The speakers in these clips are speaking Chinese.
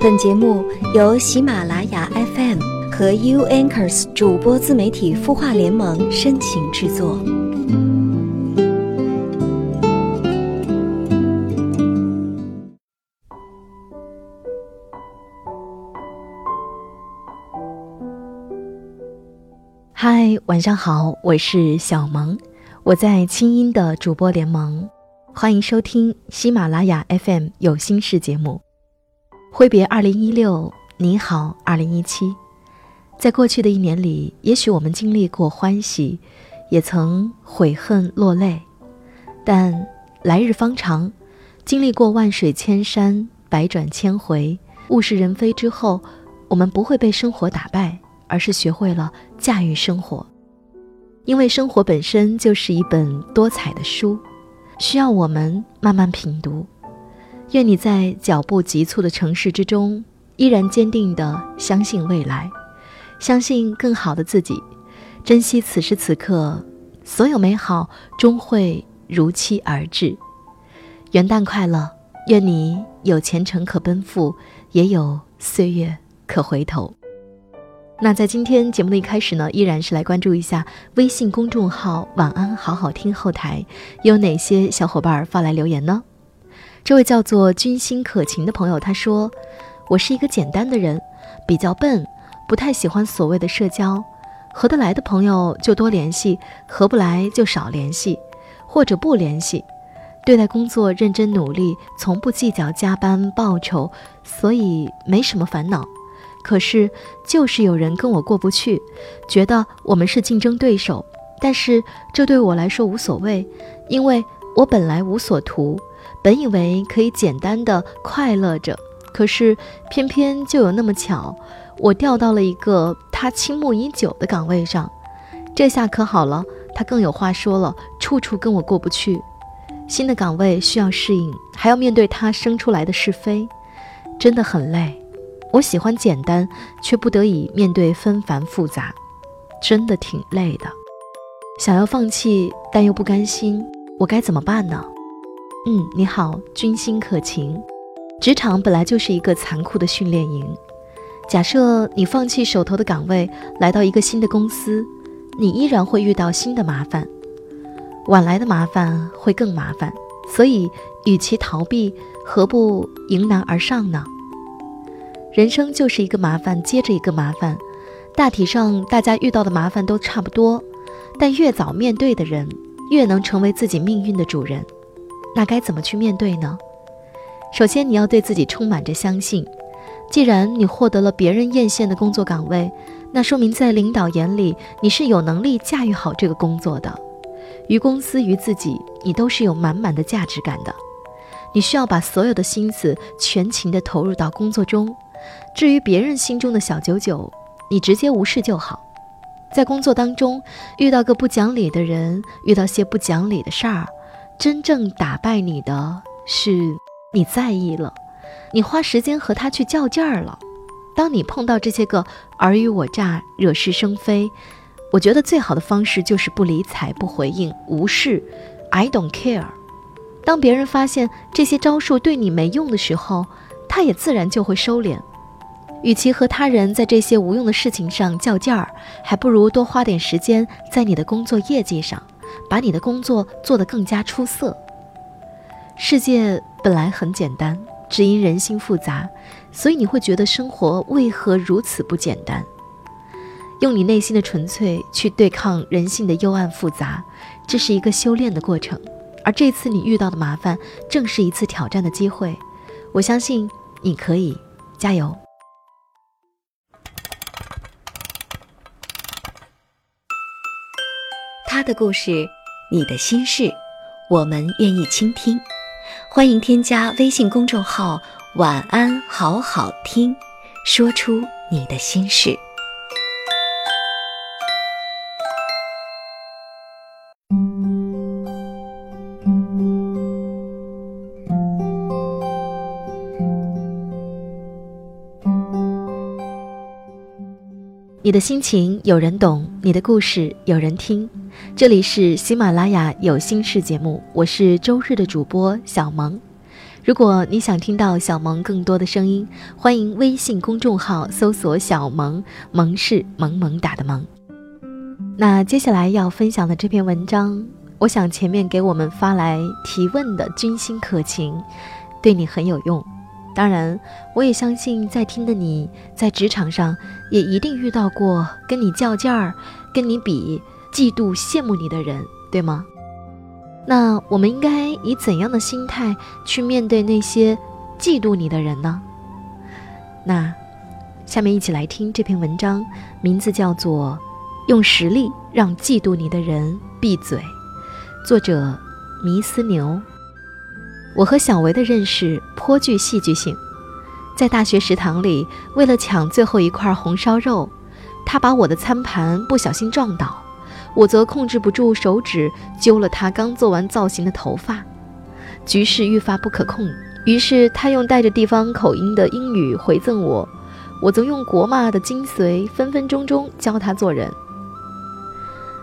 本节目由喜马拉雅 FM 和 U Anchors 主播自媒体孵化联盟深情制作。嗨，晚上好，我是小萌，我在清音的主播联盟，欢迎收听喜马拉雅 FM 有心事节目。挥别二零一六，你好二零一七。在过去的一年里，也许我们经历过欢喜，也曾悔恨落泪，但来日方长，经历过万水千山、百转千回、物是人非之后，我们不会被生活打败。而是学会了驾驭生活，因为生活本身就是一本多彩的书，需要我们慢慢品读。愿你在脚步急促的城市之中，依然坚定地相信未来，相信更好的自己，珍惜此时此刻，所有美好终会如期而至。元旦快乐！愿你有前程可奔赴，也有岁月可回头。那在今天节目的一开始呢，依然是来关注一下微信公众号“晚安好好听”后台有哪些小伙伴发来留言呢？这位叫做君心可晴的朋友他说：“我是一个简单的人，比较笨，不太喜欢所谓的社交，合得来的朋友就多联系，合不来就少联系，或者不联系。对待工作认真努力，从不计较加班报酬，所以没什么烦恼。”可是，就是有人跟我过不去，觉得我们是竞争对手。但是这对我来说无所谓，因为我本来无所图，本以为可以简单的快乐着。可是偏偏就有那么巧，我调到了一个他倾慕已久的岗位上。这下可好了，他更有话说了，处处跟我过不去。新的岗位需要适应，还要面对他生出来的是非，真的很累。我喜欢简单，却不得已面对纷繁复杂，真的挺累的。想要放弃，但又不甘心，我该怎么办呢？嗯，你好，君心可晴。职场本来就是一个残酷的训练营。假设你放弃手头的岗位，来到一个新的公司，你依然会遇到新的麻烦，晚来的麻烦会更麻烦。所以，与其逃避，何不迎难而上呢？人生就是一个麻烦接着一个麻烦，大体上大家遇到的麻烦都差不多，但越早面对的人，越能成为自己命运的主人。那该怎么去面对呢？首先，你要对自己充满着相信。既然你获得了别人艳羡的工作岗位，那说明在领导眼里你是有能力驾驭好这个工作的。于公司于自己，你都是有满满的价值感的。你需要把所有的心思全情地投入到工作中。至于别人心中的小九九，你直接无视就好。在工作当中遇到个不讲理的人，遇到些不讲理的事儿，真正打败你的是你在意了，你花时间和他去较劲儿了。当你碰到这些个尔虞我诈、惹是生非，我觉得最好的方式就是不理睬、不回应、无视，I don't care。当别人发现这些招数对你没用的时候，他也自然就会收敛。与其和他人在这些无用的事情上较劲儿，还不如多花点时间在你的工作业绩上，把你的工作做得更加出色。世界本来很简单，只因人心复杂，所以你会觉得生活为何如此不简单？用你内心的纯粹去对抗人性的幽暗复杂，这是一个修炼的过程。而这次你遇到的麻烦，正是一次挑战的机会。我相信你可以，加油！他的故事，你的心事，我们愿意倾听。欢迎添加微信公众号“晚安好好听”，说出你的心事。你的心情有人懂，你的故事有人听。这里是喜马拉雅有心事节目，我是周日的主播小萌。如果你想听到小萌更多的声音，欢迎微信公众号搜索“小萌”，萌是萌萌哒的萌。那接下来要分享的这篇文章，我想前面给我们发来提问的君心可晴，对你很有用。当然，我也相信在听的你在职场上也一定遇到过跟你较劲儿、跟你比、嫉妒、羡慕你的人，对吗？那我们应该以怎样的心态去面对那些嫉妒你的人呢？那，下面一起来听这篇文章，名字叫做《用实力让嫉妒你的人闭嘴》，作者迷思牛。我和小维的认识颇具戏剧性，在大学食堂里，为了抢最后一块红烧肉，他把我的餐盘不小心撞倒，我则控制不住手指揪了他刚做完造型的头发，局势愈发不可控。于是他用带着地方口音的英语回赠我，我则用国骂的精髓分分钟钟教他做人。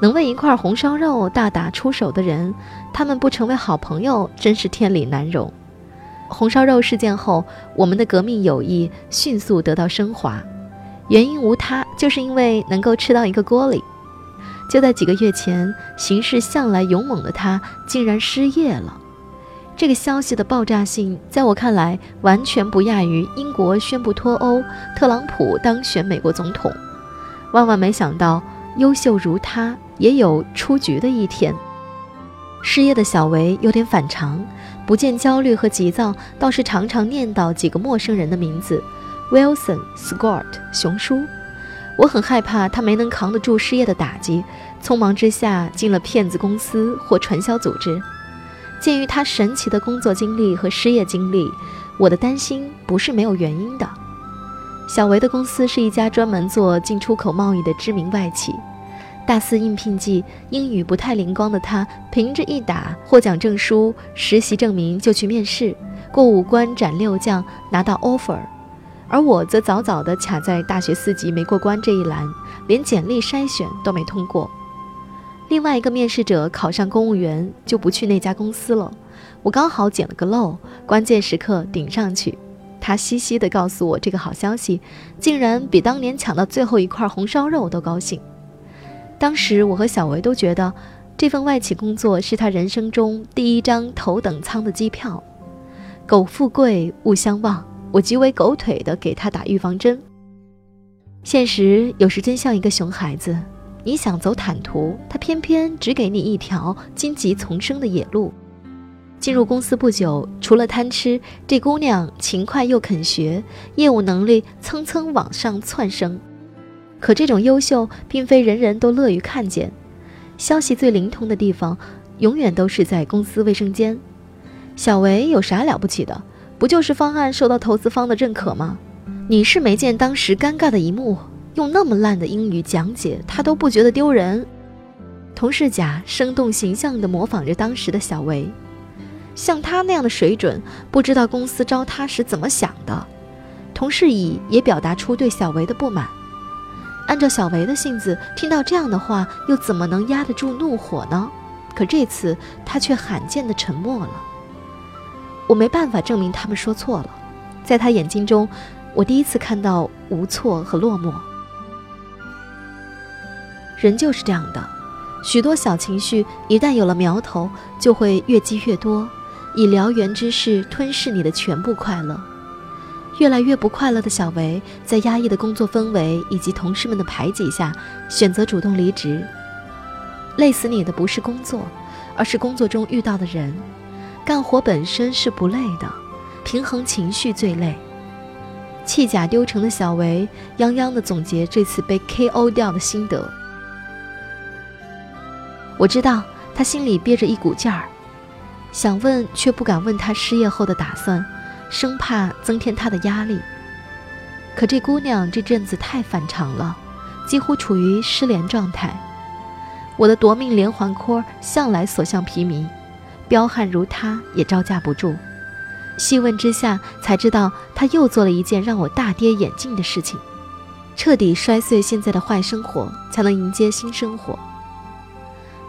能为一块红烧肉大打出手的人，他们不成为好朋友真是天理难容。红烧肉事件后，我们的革命友谊迅速得到升华，原因无他，就是因为能够吃到一个锅里。就在几个月前，行事向来勇猛的他竟然失业了。这个消息的爆炸性，在我看来完全不亚于英国宣布脱欧、特朗普当选美国总统。万万没想到，优秀如他。也有出局的一天。失业的小维有点反常，不见焦虑和急躁，倒是常常念叨几个陌生人的名字：Wilson、Scott、熊叔。我很害怕他没能扛得住失业的打击，匆忙之下进了骗子公司或传销组织。鉴于他神奇的工作经历和失业经历，我的担心不是没有原因的。小维的公司是一家专门做进出口贸易的知名外企。大四应聘季，英语不太灵光的他，凭着一打获奖证书、实习证明就去面试，过五关斩六将，拿到 offer。而我则早早地卡在大学四级没过关这一栏，连简历筛选都没通过。另外一个面试者考上公务员，就不去那家公司了。我刚好捡了个漏，关键时刻顶上去。他嘻嘻地告诉我这个好消息，竟然比当年抢到最后一块红烧肉都高兴。当时我和小维都觉得，这份外企工作是他人生中第一张头等舱的机票。苟富贵，勿相忘。我极为狗腿的给他打预防针。现实有时真像一个熊孩子，你想走坦途，他偏偏只给你一条荆棘丛生的野路。进入公司不久，除了贪吃，这姑娘勤快又肯学，业务能力蹭蹭往上窜升。可这种优秀并非人人都乐于看见，消息最灵通的地方，永远都是在公司卫生间。小维有啥了不起的？不就是方案受到投资方的认可吗？你是没见当时尴尬的一幕，用那么烂的英语讲解，他都不觉得丢人。同事甲生动形象地模仿着当时的小维，像他那样的水准，不知道公司招他时怎么想的。同事乙也表达出对小维的不满。按照小维的性子，听到这样的话，又怎么能压得住怒火呢？可这次他却罕见的沉默了。我没办法证明他们说错了，在他眼睛中，我第一次看到无措和落寞。人就是这样的，许多小情绪一旦有了苗头，就会越积越多，以燎原之势吞噬你的全部快乐。越来越不快乐的小维，在压抑的工作氛围以及同事们的排挤下，选择主动离职。累死你的不是工作，而是工作中遇到的人。干活本身是不累的，平衡情绪最累。弃甲丢城的小维，泱泱地总结这次被 KO 掉的心得。我知道他心里憋着一股劲儿，想问却不敢问他失业后的打算。生怕增添他的压力。可这姑娘这阵子太反常了，几乎处于失联状态。我的夺命连环 call 向来所向披靡，彪悍如他也招架不住。细问之下，才知道他又做了一件让我大跌眼镜的事情：彻底摔碎现在的坏生活，才能迎接新生活。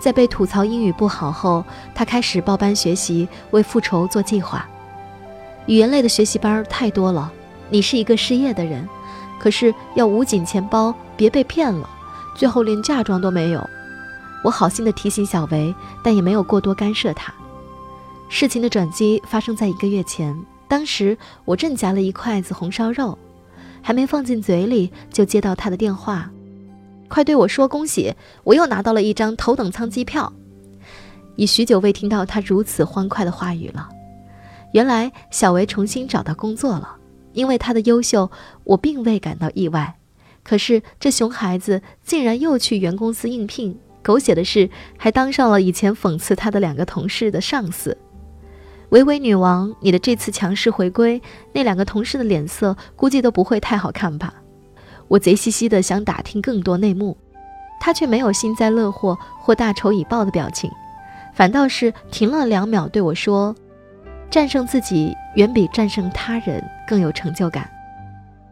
在被吐槽英语不好后，他开始报班学习，为复仇做计划。语言类的学习班太多了，你是一个失业的人，可是要捂紧钱包，别被骗了，最后连嫁妆都没有。我好心的提醒小维，但也没有过多干涉他。事情的转机发生在一个月前，当时我正夹了一筷子红烧肉，还没放进嘴里，就接到他的电话：“快对我说恭喜，我又拿到了一张头等舱机票。”已许久未听到他如此欢快的话语了。原来小维重新找到工作了，因为他的优秀，我并未感到意外。可是这熊孩子竟然又去原公司应聘，狗血的是还当上了以前讽刺他的两个同事的上司。维维女王，你的这次强势回归，那两个同事的脸色估计都不会太好看吧？我贼兮兮的想打听更多内幕，他却没有幸灾乐祸或大仇已报的表情，反倒是停了两秒对我说。战胜自己远比战胜他人更有成就感。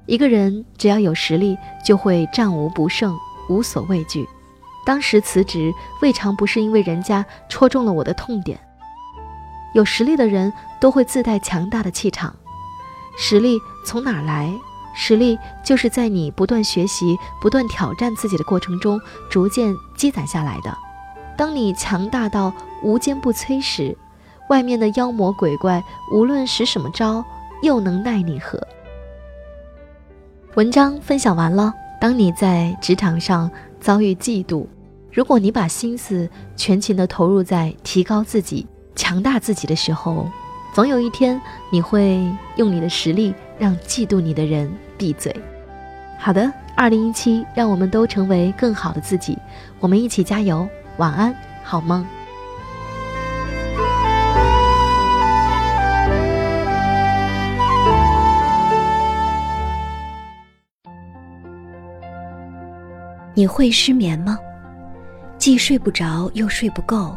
一个人只要有实力，就会战无不胜，无所畏惧。当时辞职未尝不是因为人家戳中了我的痛点。有实力的人都会自带强大的气场。实力从哪来？实力就是在你不断学习、不断挑战自己的过程中逐渐积攒下来的。当你强大到无坚不摧时。外面的妖魔鬼怪，无论使什么招，又能奈你何？文章分享完了。当你在职场上遭遇嫉妒，如果你把心思全情的投入在提高自己、强大自己的时候，总有一天你会用你的实力让嫉妒你的人闭嘴。好的，二零一七，让我们都成为更好的自己，我们一起加油。晚安，好梦。你会失眠吗？既睡不着又睡不够，